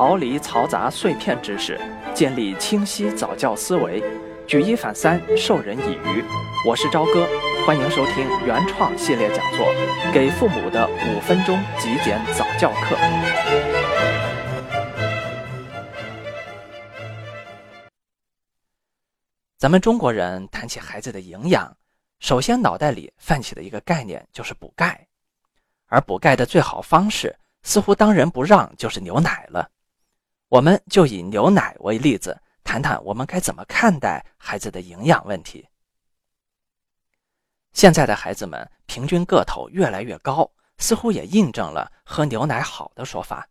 逃离嘈杂碎片知识，建立清晰早教思维，举一反三，授人以渔。我是朝哥，欢迎收听原创系列讲座《给父母的五分钟极简早教课》。咱们中国人谈起孩子的营养，首先脑袋里泛起的一个概念就是补钙，而补钙的最好方式。似乎当仁不让就是牛奶了，我们就以牛奶为例子，谈谈我们该怎么看待孩子的营养问题。现在的孩子们平均个头越来越高，似乎也印证了喝牛奶好的说法。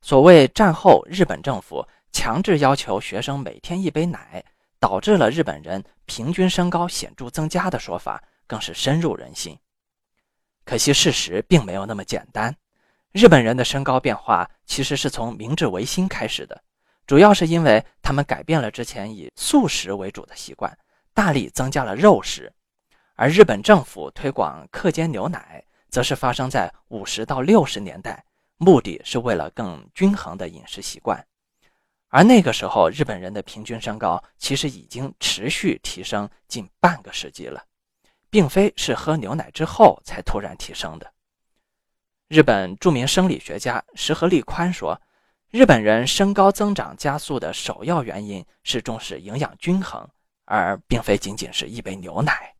所谓战后日本政府强制要求学生每天一杯奶，导致了日本人平均身高显著增加的说法，更是深入人心。可惜事实并没有那么简单。日本人的身高变化其实是从明治维新开始的，主要是因为他们改变了之前以素食为主的习惯，大力增加了肉食。而日本政府推广课间牛奶，则是发生在五十到六十年代，目的是为了更均衡的饮食习惯。而那个时候，日本人的平均身高其实已经持续提升近半个世纪了，并非是喝牛奶之后才突然提升的。日本著名生理学家石河利宽说：“日本人身高增长加速的首要原因是重视营养均衡，而并非仅仅是一杯牛奶。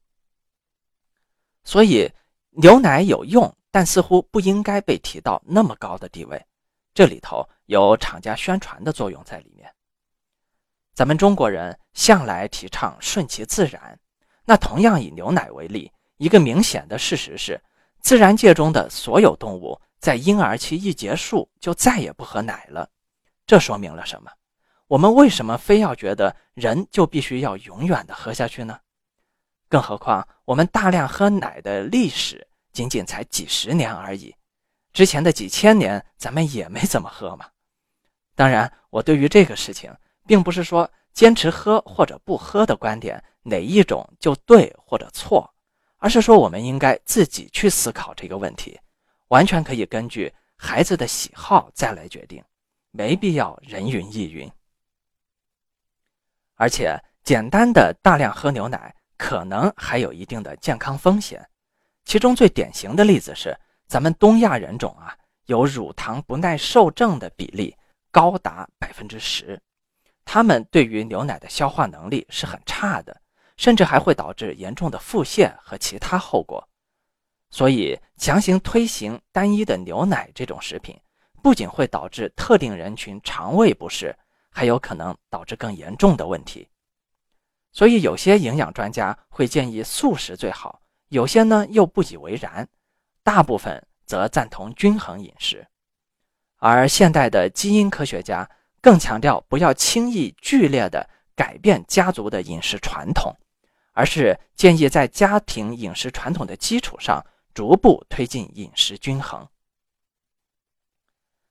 所以，牛奶有用，但似乎不应该被提到那么高的地位。这里头有厂家宣传的作用在里面。咱们中国人向来提倡顺其自然，那同样以牛奶为例，一个明显的事实是。”自然界中的所有动物在婴儿期一结束就再也不喝奶了，这说明了什么？我们为什么非要觉得人就必须要永远的喝下去呢？更何况我们大量喝奶的历史仅仅才几十年而已，之前的几千年咱们也没怎么喝嘛。当然，我对于这个事情，并不是说坚持喝或者不喝的观点哪一种就对或者错。而是说，我们应该自己去思考这个问题，完全可以根据孩子的喜好再来决定，没必要人云亦云。而且，简单的大量喝牛奶可能还有一定的健康风险，其中最典型的例子是，咱们东亚人种啊，有乳糖不耐受症的比例高达百分之十，他们对于牛奶的消化能力是很差的。甚至还会导致严重的腹泻和其他后果，所以强行推行单一的牛奶这种食品，不仅会导致特定人群肠胃不适，还有可能导致更严重的问题。所以有些营养专家会建议素食最好，有些呢又不以为然，大部分则赞同均衡饮食。而现代的基因科学家更强调不要轻易剧烈的改变家族的饮食传统。而是建议在家庭饮食传统的基础上，逐步推进饮食均衡。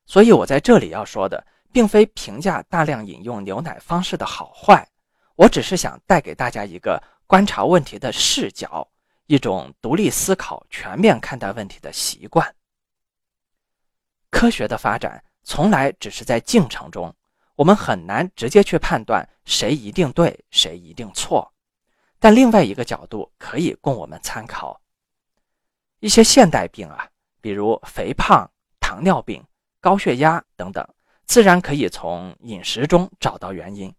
所以，我在这里要说的，并非评价大量饮用牛奶方式的好坏，我只是想带给大家一个观察问题的视角，一种独立思考、全面看待问题的习惯。科学的发展从来只是在进程中，我们很难直接去判断谁一定对，谁一定错。但另外一个角度可以供我们参考，一些现代病啊，比如肥胖、糖尿病、高血压等等，自然可以从饮食中找到原因。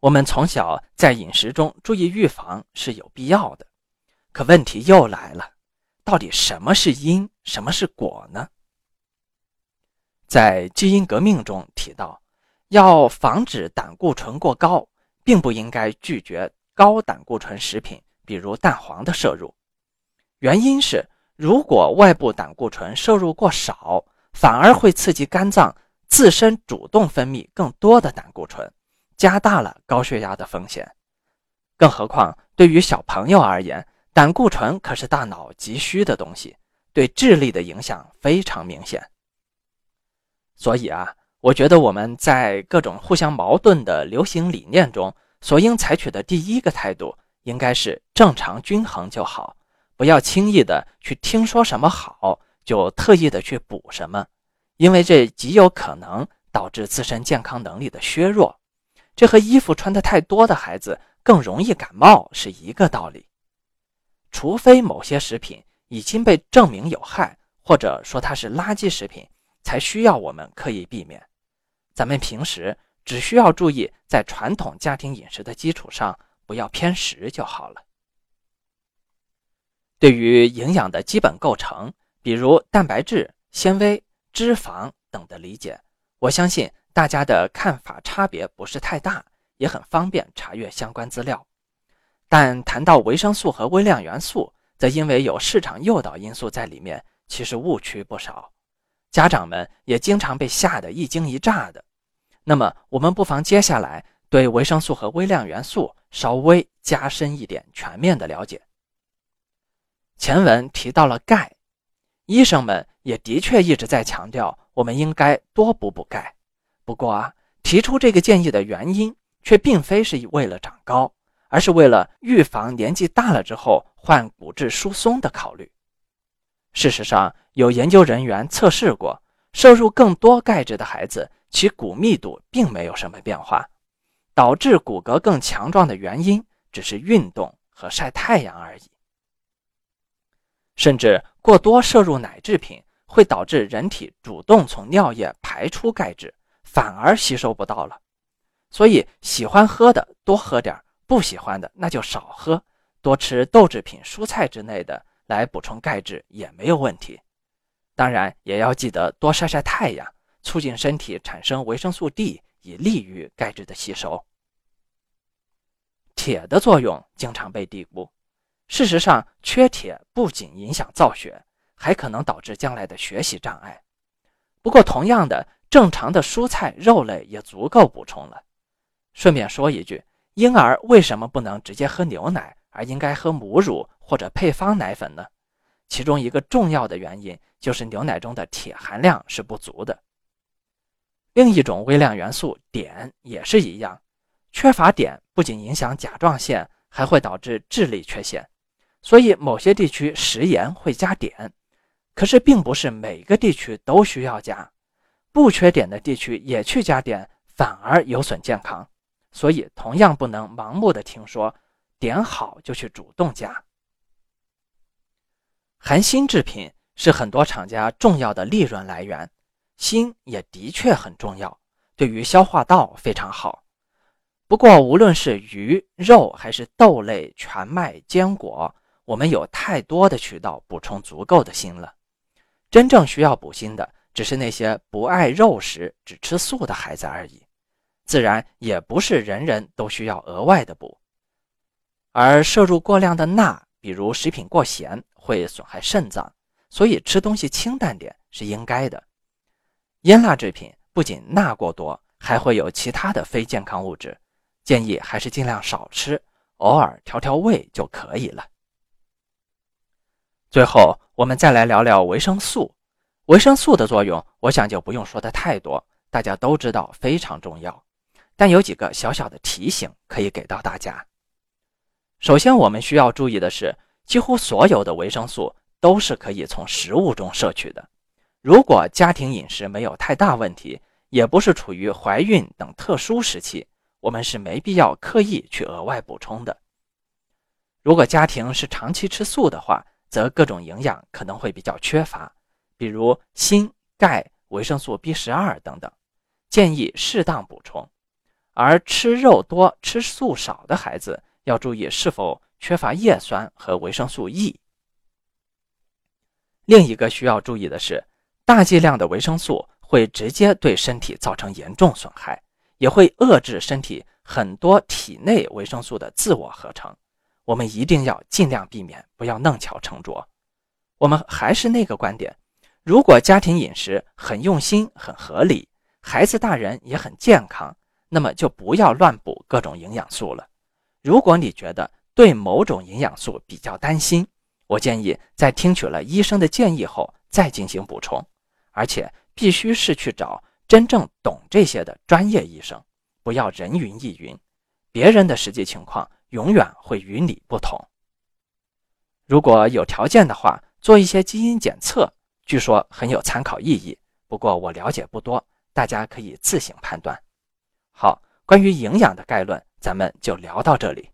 我们从小在饮食中注意预防是有必要的，可问题又来了，到底什么是因，什么是果呢？在基因革命中提到，要防止胆固醇过高，并不应该拒绝。高胆固醇食品，比如蛋黄的摄入，原因是如果外部胆固醇摄入过少，反而会刺激肝脏自身主动分泌更多的胆固醇，加大了高血压的风险。更何况对于小朋友而言，胆固醇可是大脑急需的东西，对智力的影响非常明显。所以啊，我觉得我们在各种互相矛盾的流行理念中。所应采取的第一个态度应该是正常均衡就好，不要轻易的去听说什么好就特意的去补什么，因为这极有可能导致自身健康能力的削弱。这和衣服穿的太多的孩子更容易感冒是一个道理。除非某些食品已经被证明有害，或者说它是垃圾食品，才需要我们刻意避免。咱们平时只需要注意在传统家庭饮食的基础上不要偏食就好了。对于营养的基本构成，比如蛋白质、纤维、脂肪等的理解，我相信大家的看法差别不是太大，也很方便查阅相关资料。但谈到维生素和微量元素，则因为有市场诱导因素在里面，其实误区不少。家长们也经常被吓得一惊一乍的。那么，我们不妨接下来对维生素和微量元素稍微加深一点全面的了解。前文提到了钙，医生们也的确一直在强调我们应该多补补钙。不过啊，提出这个建议的原因却并非是为了长高。而是为了预防年纪大了之后患骨质疏松的考虑。事实上，有研究人员测试过，摄入更多钙质的孩子，其骨密度并没有什么变化，导致骨骼更强壮的原因只是运动和晒太阳而已。甚至过多摄入奶制品会导致人体主动从尿液排出钙质，反而吸收不到了。所以，喜欢喝的多喝点。不喜欢的那就少喝，多吃豆制品、蔬菜之类的来补充钙质也没有问题。当然也要记得多晒晒太阳，促进身体产生维生素 D，以利于钙质的吸收。铁的作用经常被低估，事实上，缺铁不仅影响造血，还可能导致将来的学习障碍。不过，同样的，正常的蔬菜、肉类也足够补充了。顺便说一句。婴儿为什么不能直接喝牛奶，而应该喝母乳或者配方奶粉呢？其中一个重要的原因就是牛奶中的铁含量是不足的。另一种微量元素碘也是一样，缺乏碘不仅影响甲状腺，还会导致智力缺陷。所以某些地区食盐会加碘，可是并不是每个地区都需要加。不缺碘的地区也去加碘，反而有损健康。所以，同样不能盲目的听说点好就去主动加。含锌制品是很多厂家重要的利润来源，锌也的确很重要，对于消化道非常好。不过，无论是鱼肉还是豆类、全麦、坚果，我们有太多的渠道补充足够的锌了。真正需要补锌的，只是那些不爱肉食、只吃素的孩子而已。自然也不是人人都需要额外的补，而摄入过量的钠，比如食品过咸，会损害肾脏，所以吃东西清淡点是应该的。腌腊制品不仅钠过多，还会有其他的非健康物质，建议还是尽量少吃，偶尔调调味就可以了。最后，我们再来聊聊维生素。维生素的作用，我想就不用说的太多，大家都知道非常重要。但有几个小小的提醒可以给到大家。首先，我们需要注意的是，几乎所有的维生素都是可以从食物中摄取的。如果家庭饮食没有太大问题，也不是处于怀孕等特殊时期，我们是没必要刻意去额外补充的。如果家庭是长期吃素的话，则各种营养可能会比较缺乏，比如锌、钙、维生素 B 十二等等，建议适当补充。而吃肉多、吃素少的孩子要注意是否缺乏叶酸和维生素 E。另一个需要注意的是，大剂量的维生素会直接对身体造成严重损害，也会遏制身体很多体内维生素的自我合成。我们一定要尽量避免，不要弄巧成拙。我们还是那个观点：如果家庭饮食很用心、很合理，孩子、大人也很健康。那么就不要乱补各种营养素了。如果你觉得对某种营养素比较担心，我建议在听取了医生的建议后再进行补充，而且必须是去找真正懂这些的专业医生，不要人云亦云。别人的实际情况永远会与你不同。如果有条件的话，做一些基因检测，据说很有参考意义。不过我了解不多，大家可以自行判断。好，关于营养的概论，咱们就聊到这里。